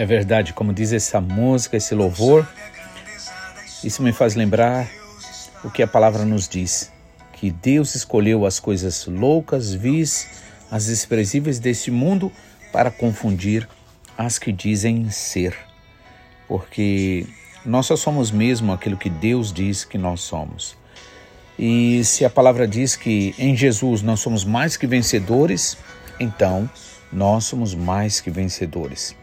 é verdade, como diz essa música, esse louvor, isso me faz lembrar o que a palavra nos diz: que Deus escolheu as coisas loucas, vis, as desprezíveis deste mundo para confundir as que dizem ser. Porque nós só somos mesmo aquilo que Deus diz que nós somos. E se a palavra diz que em Jesus nós somos mais que vencedores, então nós somos mais que vencedores.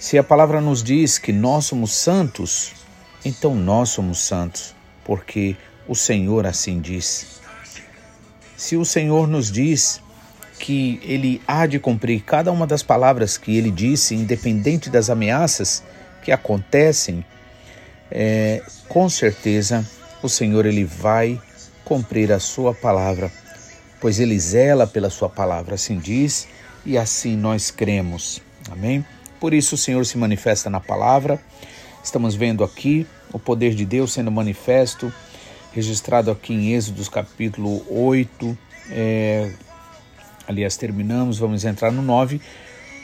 Se a palavra nos diz que nós somos santos, então nós somos santos, porque o Senhor assim diz. Se o Senhor nos diz que Ele há de cumprir cada uma das palavras que Ele disse, independente das ameaças que acontecem, é, com certeza o Senhor Ele vai cumprir a Sua palavra, pois Ele zela pela Sua palavra, assim diz, e assim nós cremos. Amém? Por isso o Senhor se manifesta na palavra. Estamos vendo aqui o poder de Deus sendo manifesto, registrado aqui em Êxodo capítulo 8. É, aliás, terminamos, vamos entrar no 9,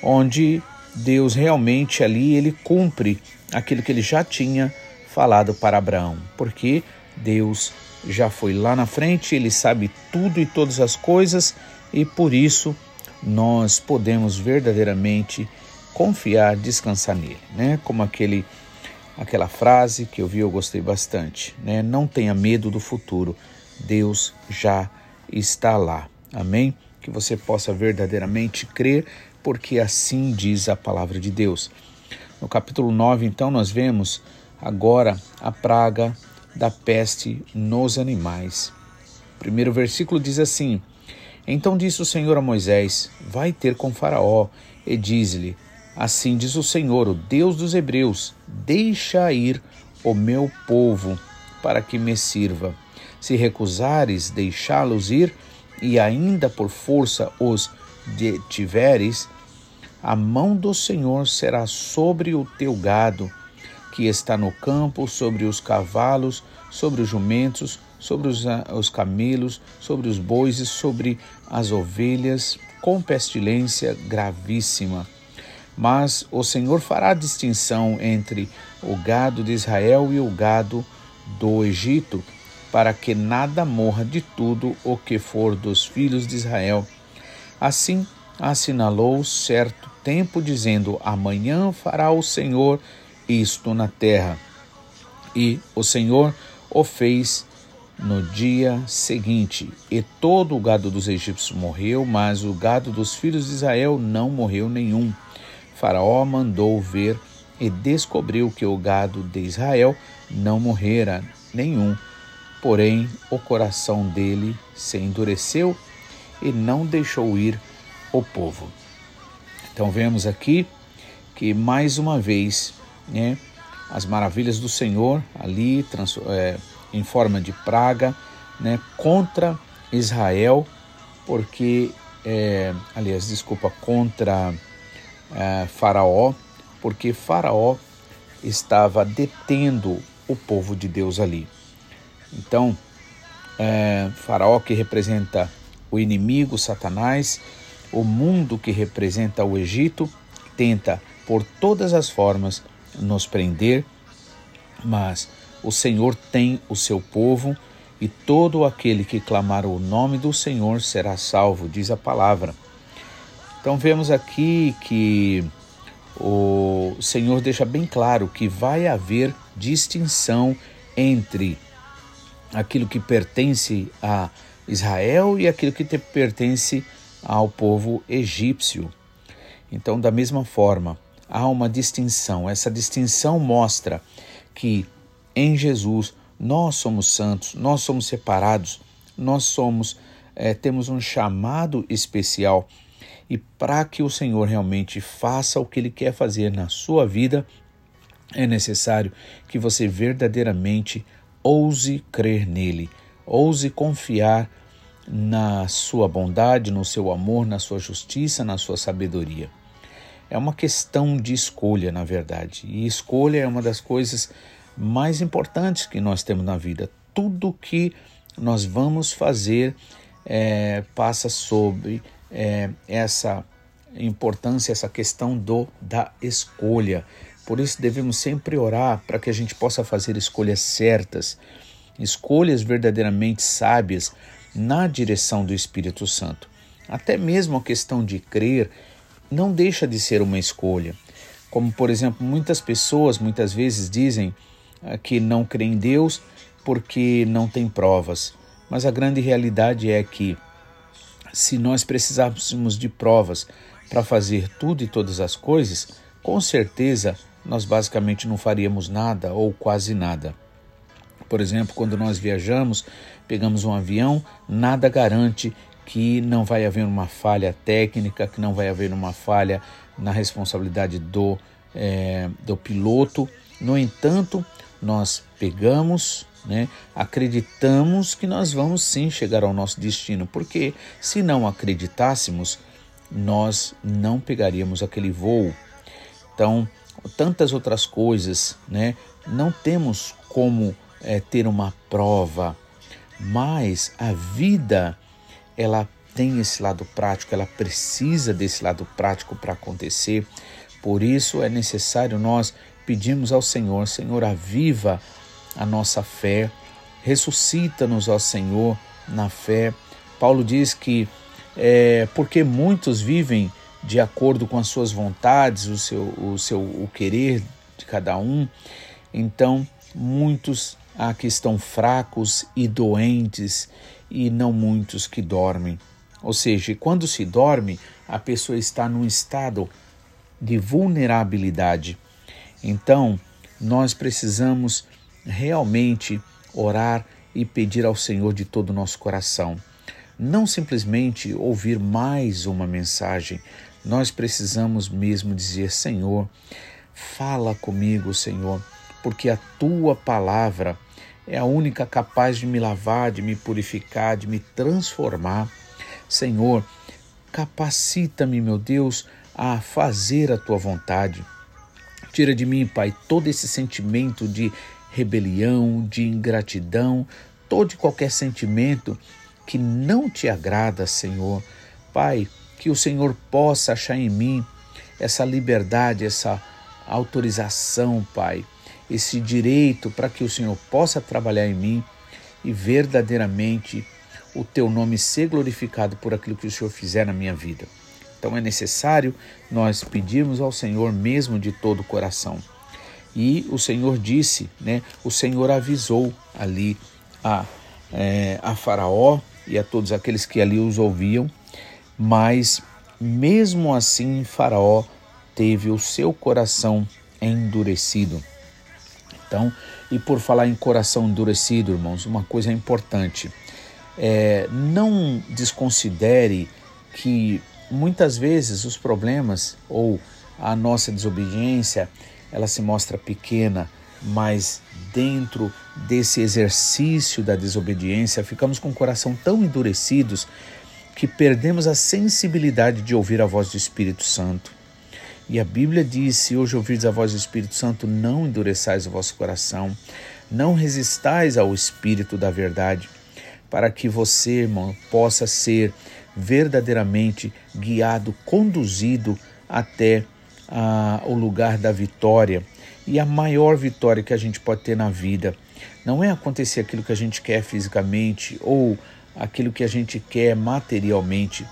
onde Deus realmente ali ele cumpre aquilo que ele já tinha falado para Abraão, porque Deus já foi lá na frente, ele sabe tudo e todas as coisas e por isso nós podemos verdadeiramente confiar, descansar nele, né? Como aquele aquela frase que eu vi, eu gostei bastante, né? Não tenha medo do futuro. Deus já está lá. Amém? Que você possa verdadeiramente crer, porque assim diz a palavra de Deus. No capítulo 9, então, nós vemos agora a praga da peste nos animais. O primeiro versículo diz assim: Então disse o Senhor a Moisés: Vai ter com Faraó e diz-lhe: Assim diz o Senhor, o Deus dos Hebreus: Deixa ir o meu povo para que me sirva. Se recusares deixá-los ir e ainda por força os detiveres, a mão do Senhor será sobre o teu gado que está no campo, sobre os cavalos, sobre os jumentos, sobre os, os camelos, sobre os bois e sobre as ovelhas, com pestilência gravíssima. Mas o Senhor fará distinção entre o gado de Israel e o gado do Egito, para que nada morra de tudo o que for dos filhos de Israel. Assim assinalou certo tempo, dizendo: Amanhã fará o Senhor isto na terra. E o Senhor o fez no dia seguinte, e todo o gado dos egípcios morreu, mas o gado dos filhos de Israel não morreu nenhum. Faraó mandou ver e descobriu que o gado de Israel não morrera nenhum. Porém, o coração dele se endureceu e não deixou ir o povo. Então vemos aqui que mais uma vez, né, as maravilhas do Senhor ali é, em forma de praga, né, contra Israel, porque, é, aliás, desculpa, contra é, Faraó, porque Faraó estava detendo o povo de Deus ali. Então, é, Faraó que representa o inimigo, Satanás, o mundo que representa o Egito, tenta por todas as formas nos prender, mas o Senhor tem o seu povo e todo aquele que clamar o nome do Senhor será salvo, diz a palavra. Então vemos aqui que o Senhor deixa bem claro que vai haver distinção entre aquilo que pertence a Israel e aquilo que pertence ao povo egípcio. Então, da mesma forma, há uma distinção. Essa distinção mostra que em Jesus nós somos santos, nós somos separados, nós somos é, temos um chamado especial e para que o Senhor realmente faça o que Ele quer fazer na sua vida, é necessário que você verdadeiramente ouse crer nele, ouse confiar na sua bondade, no seu amor, na sua justiça, na sua sabedoria. É uma questão de escolha, na verdade. E escolha é uma das coisas mais importantes que nós temos na vida. Tudo que nós vamos fazer é, passa sobre é, essa importância, essa questão do da escolha. Por isso devemos sempre orar para que a gente possa fazer escolhas certas, escolhas verdadeiramente sábias na direção do Espírito Santo. Até mesmo a questão de crer não deixa de ser uma escolha. Como, por exemplo, muitas pessoas muitas vezes dizem ah, que não creem em Deus porque não tem provas. Mas a grande realidade é que se nós precisássemos de provas para fazer tudo e todas as coisas, com certeza nós basicamente não faríamos nada ou quase nada. Por exemplo, quando nós viajamos, pegamos um avião, nada garante que não vai haver uma falha técnica, que não vai haver uma falha na responsabilidade do, é, do piloto. No entanto, nós pegamos, né, acreditamos que nós vamos sim chegar ao nosso destino, porque se não acreditássemos, nós não pegaríamos aquele voo. Então, tantas outras coisas, né? Não temos como é, ter uma prova, mas a vida ela tem esse lado prático, ela precisa desse lado prático para acontecer. Por isso é necessário nós pedirmos ao Senhor, Senhor, aviva a nossa fé, ressuscita-nos ao Senhor na fé. Paulo diz que é, porque muitos vivem de acordo com as suas vontades, o seu, o seu o querer de cada um, então muitos há que estão fracos e doentes e não muitos que dormem. Ou seja, quando se dorme, a pessoa está num estado de vulnerabilidade. Então, nós precisamos realmente orar e pedir ao Senhor de todo o nosso coração. Não simplesmente ouvir mais uma mensagem, nós precisamos mesmo dizer: Senhor, fala comigo, Senhor, porque a tua palavra é a única capaz de me lavar, de me purificar, de me transformar. Senhor, capacita-me, meu Deus, a fazer a tua vontade. Tira de mim, Pai, todo esse sentimento de rebelião, de ingratidão, todo e qualquer sentimento que não te agrada, Senhor. Pai, que o Senhor possa achar em mim essa liberdade, essa autorização, Pai, esse direito para que o Senhor possa trabalhar em mim e verdadeiramente o teu nome ser glorificado por aquilo que o Senhor fizer na minha vida. Então é necessário nós pedirmos ao Senhor mesmo de todo o coração. E o Senhor disse, né? O Senhor avisou ali a, é, a Faraó e a todos aqueles que ali os ouviam, mas mesmo assim Faraó teve o seu coração endurecido. Então, e por falar em coração endurecido, irmãos, uma coisa importante: é, não desconsidere que muitas vezes os problemas ou a nossa desobediência ela se mostra pequena, mas dentro desse exercício da desobediência ficamos com o coração tão endurecidos que perdemos a sensibilidade de ouvir a voz do Espírito Santo. E a Bíblia diz: se hoje ouvirdes a voz do Espírito Santo, não endureçais o vosso coração, não resistais ao Espírito da verdade, para que você, irmão, possa ser verdadeiramente guiado, conduzido até ah, o lugar da vitória. E a maior vitória que a gente pode ter na vida não é acontecer aquilo que a gente quer fisicamente ou aquilo que a gente quer materialmente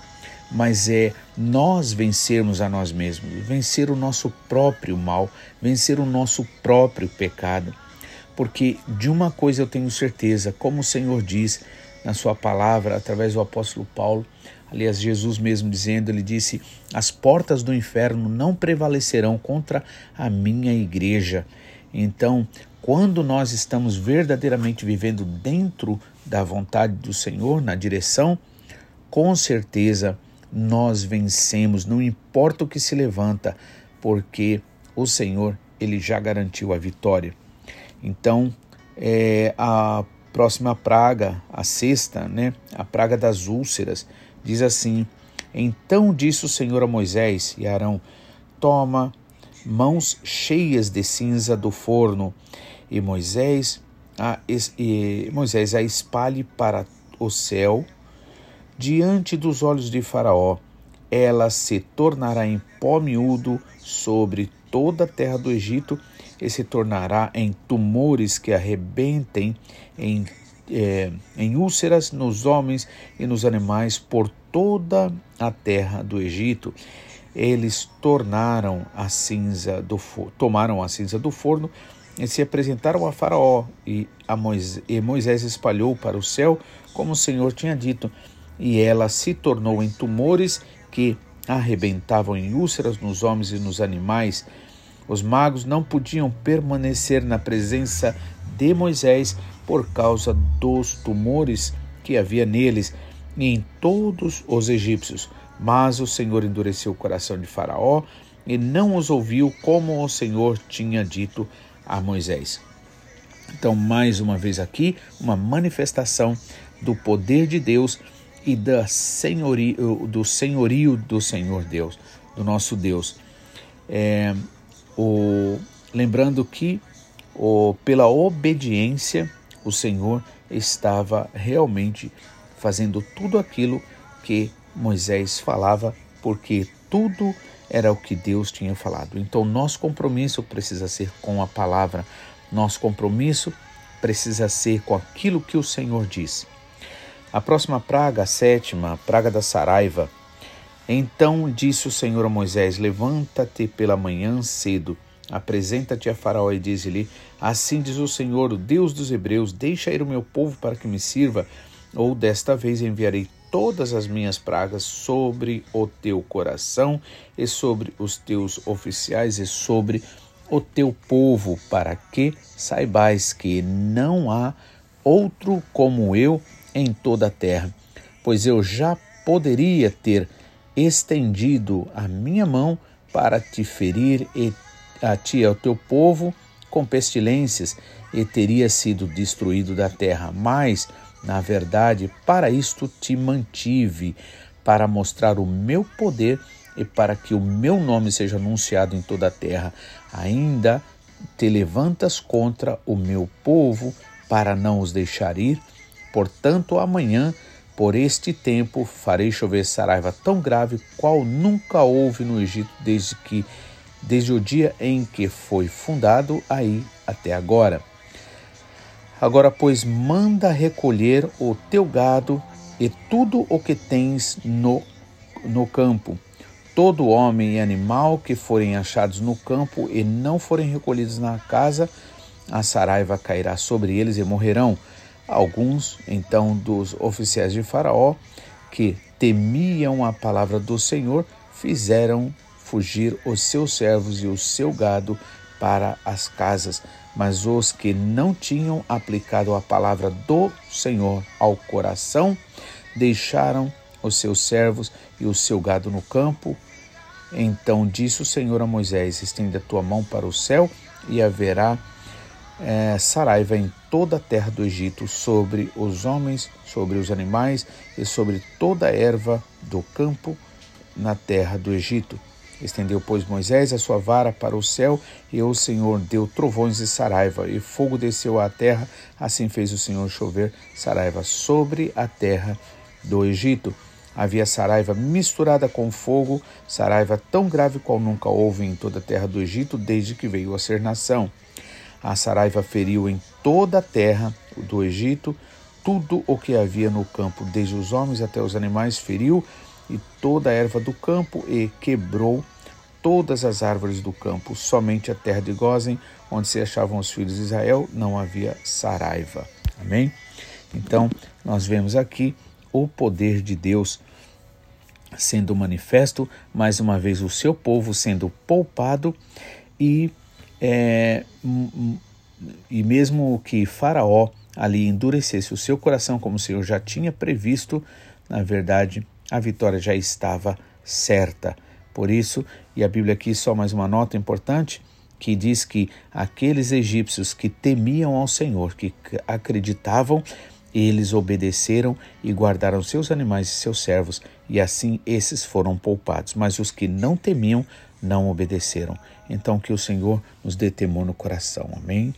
mas é nós vencermos a nós mesmos, vencer o nosso próprio mal, vencer o nosso próprio pecado. Porque de uma coisa eu tenho certeza, como o Senhor diz na sua palavra, através do apóstolo Paulo, aliás, Jesus mesmo dizendo, ele disse: As portas do inferno não prevalecerão contra a minha igreja. Então, quando nós estamos verdadeiramente vivendo dentro da vontade do Senhor, na direção, com certeza nós vencemos, não importa o que se levanta, porque o Senhor ele já garantiu a vitória. Então, é, a próxima praga, a sexta, né, a praga das úlceras, diz assim: Então disse o Senhor a Moisés e Arão: Toma mãos cheias de cinza do forno e Moisés a, e Moisés a espalhe para o céu diante dos olhos de Faraó. Ela se tornará em pó miúdo sobre toda a terra do Egito e se tornará em tumores que arrebentem em, é, em úlceras nos homens e nos animais por toda a terra do Egito. Eles tornaram a cinza do tomaram a cinza do forno e se apresentaram a Faraó e, a Moisés, e Moisés espalhou para o céu como o Senhor tinha dito, e ela se tornou em tumores que arrebentavam em úlceras nos homens e nos animais. Os magos não podiam permanecer na presença de Moisés por causa dos tumores que havia neles e em todos os egípcios. Mas o Senhor endureceu o coração de Faraó e não os ouviu como o Senhor tinha dito a Moisés. Então, mais uma vez aqui, uma manifestação do poder de Deus e da senhorio, do senhorio do Senhor Deus, do nosso Deus. É, o, lembrando que o, pela obediência o Senhor estava realmente fazendo tudo aquilo que Moisés falava, porque tudo era o que Deus tinha falado. Então, nosso compromisso precisa ser com a palavra, nosso compromisso precisa ser com aquilo que o Senhor disse. A próxima praga, a sétima, a praga da saraiva. Então disse o Senhor a Moisés: Levanta-te pela manhã cedo, apresenta-te a Faraó e diz-lhe: Assim diz o Senhor, o Deus dos Hebreus: Deixa ir o meu povo para que me sirva, ou desta vez enviarei todas as minhas pragas sobre o teu coração e sobre os teus oficiais e sobre o teu povo, para que saibais que não há outro como eu em toda a terra, pois eu já poderia ter estendido a minha mão para te ferir e a ti e ao teu povo com pestilências e teria sido destruído da terra, mas na verdade, para isto te mantive, para mostrar o meu poder e para que o meu nome seja anunciado em toda a terra. Ainda te levantas contra o meu povo para não os deixar ir. Portanto, amanhã, por este tempo, farei chover saraiva tão grave qual nunca houve no Egito desde que desde o dia em que foi fundado aí até agora. Agora, pois, manda recolher o teu gado e tudo o que tens no, no campo. Todo homem e animal que forem achados no campo e não forem recolhidos na casa, a saraiva cairá sobre eles e morrerão. Alguns, então, dos oficiais de Faraó, que temiam a palavra do Senhor, fizeram fugir os seus servos e o seu gado para as casas, mas os que não tinham aplicado a palavra do Senhor ao coração deixaram os seus servos e o seu gado no campo. Então disse o Senhor a Moisés: Estende a tua mão para o céu e haverá é, saraiva em toda a terra do Egito, sobre os homens, sobre os animais e sobre toda a erva do campo na terra do Egito. Estendeu, pois, Moisés a sua vara para o céu, e o Senhor deu trovões e saraiva, e fogo desceu à terra. Assim fez o Senhor chover saraiva sobre a terra do Egito. Havia saraiva misturada com fogo, saraiva tão grave qual nunca houve em toda a terra do Egito, desde que veio a ser nação. A saraiva feriu em toda a terra do Egito tudo o que havia no campo, desde os homens até os animais, feriu, e toda a erva do campo, e quebrou todas as árvores do campo, somente a terra de Gozen, onde se achavam os filhos de Israel, não havia saraiva. Amém? Então, nós vemos aqui o poder de Deus sendo manifesto, mais uma vez o seu povo sendo poupado e, é, e mesmo que Faraó ali endurecesse o seu coração, como o Senhor já tinha previsto, na verdade a vitória já estava certa. Por isso, e a Bíblia aqui só mais uma nota importante, que diz que aqueles egípcios que temiam ao Senhor, que acreditavam, eles obedeceram e guardaram seus animais e seus servos, e assim esses foram poupados. Mas os que não temiam, não obedeceram. Então que o Senhor nos dê temor no coração. Amém.